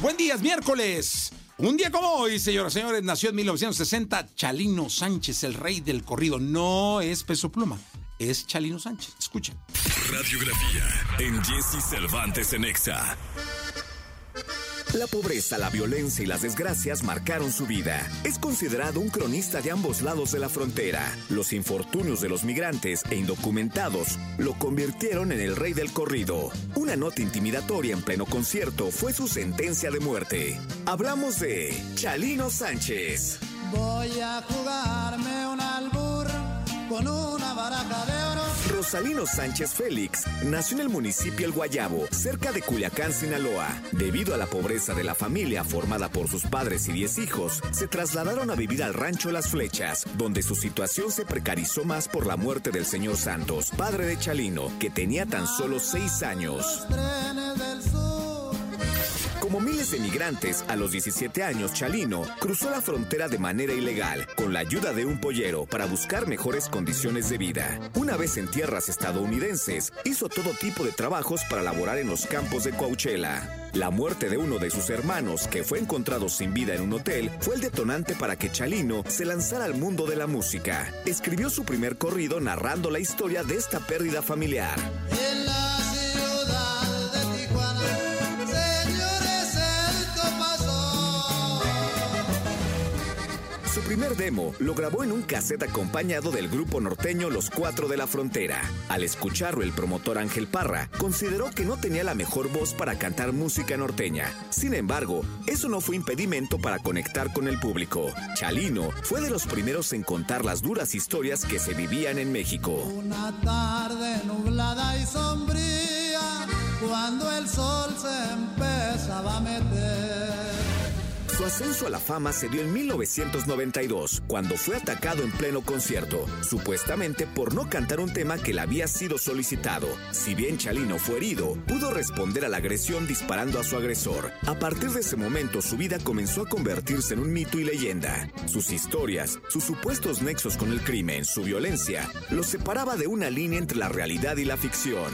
Buen día, es miércoles. Un día como hoy, señoras y señores, nació en 1960 Chalino Sánchez, el rey del corrido. No es peso pluma, es Chalino Sánchez. Escuchen. Radiografía en Jesse Cervantes en Exa. La pobreza, la violencia y las desgracias marcaron su vida. Es considerado un cronista de ambos lados de la frontera. Los infortunios de los migrantes e indocumentados lo convirtieron en el rey del corrido. Una nota intimidatoria en pleno concierto fue su sentencia de muerte. Hablamos de Chalino Sánchez. Voy a jugarme un albur con una baraja de Rosalino Sánchez Félix nació en el municipio El Guayabo, cerca de Culiacán, Sinaloa. Debido a la pobreza de la familia formada por sus padres y 10 hijos, se trasladaron a vivir al rancho Las Flechas, donde su situación se precarizó más por la muerte del señor Santos, padre de Chalino, que tenía tan solo 6 años. Como miles de migrantes, a los 17 años, Chalino cruzó la frontera de manera ilegal, con la ayuda de un pollero, para buscar mejores condiciones de vida. Una vez en tierras estadounidenses, hizo todo tipo de trabajos para laborar en los campos de Coachella. La muerte de uno de sus hermanos, que fue encontrado sin vida en un hotel, fue el detonante para que Chalino se lanzara al mundo de la música. Escribió su primer corrido narrando la historia de esta pérdida familiar. Primer demo lo grabó en un cassette acompañado del grupo norteño Los Cuatro de la Frontera. Al escucharlo, el promotor Ángel Parra consideró que no tenía la mejor voz para cantar música norteña. Sin embargo, eso no fue impedimento para conectar con el público. Chalino fue de los primeros en contar las duras historias que se vivían en México. Una tarde nublada y sombría, cuando el sol se empezaba a meter. Su ascenso a la fama se dio en 1992, cuando fue atacado en pleno concierto, supuestamente por no cantar un tema que le había sido solicitado. Si bien Chalino fue herido, pudo responder a la agresión disparando a su agresor. A partir de ese momento, su vida comenzó a convertirse en un mito y leyenda. Sus historias, sus supuestos nexos con el crimen, su violencia, los separaba de una línea entre la realidad y la ficción.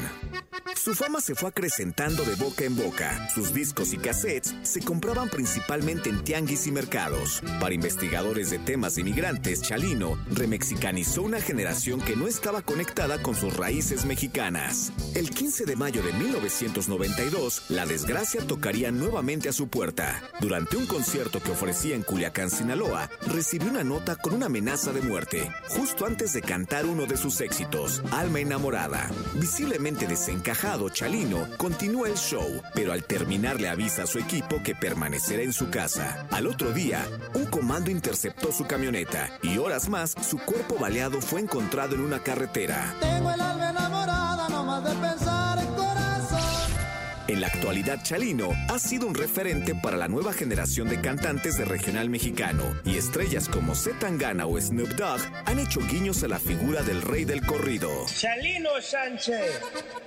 Su fama se fue acrecentando de boca en boca. Sus discos y cassettes se compraban principalmente en tianguis y mercados. Para investigadores de temas inmigrantes, Chalino remexicanizó una generación que no estaba conectada con sus raíces mexicanas. El 15 de mayo de 1992, la desgracia tocaría nuevamente a su puerta. Durante un concierto que ofrecía en Culiacán, Sinaloa, recibió una nota con una amenaza de muerte, justo antes de cantar uno de sus éxitos, Alma enamorada. Visiblemente desencajado, Chalino continúa el show, pero al terminar le avisa a su equipo que permanecerá en su casa. Al otro día, un comando interceptó su camioneta y horas más su cuerpo baleado fue encontrado en una carretera. Tengo el alma enamorada, no más de pensar. En la actualidad, Chalino ha sido un referente para la nueva generación de cantantes de regional mexicano y estrellas como Zetangana o Snoop Dogg han hecho guiños a la figura del rey del corrido. Chalino Sánchez.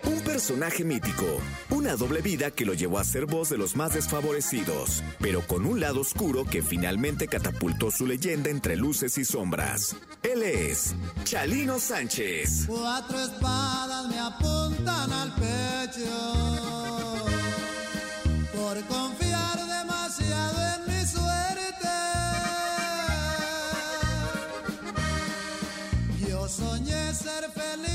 Un personaje mítico, una doble vida que lo llevó a ser voz de los más desfavorecidos, pero con un lado oscuro que finalmente catapultó su leyenda entre luces y sombras. Él es Chalino Sánchez. Cuatro espadas me apuntan al pecho. fell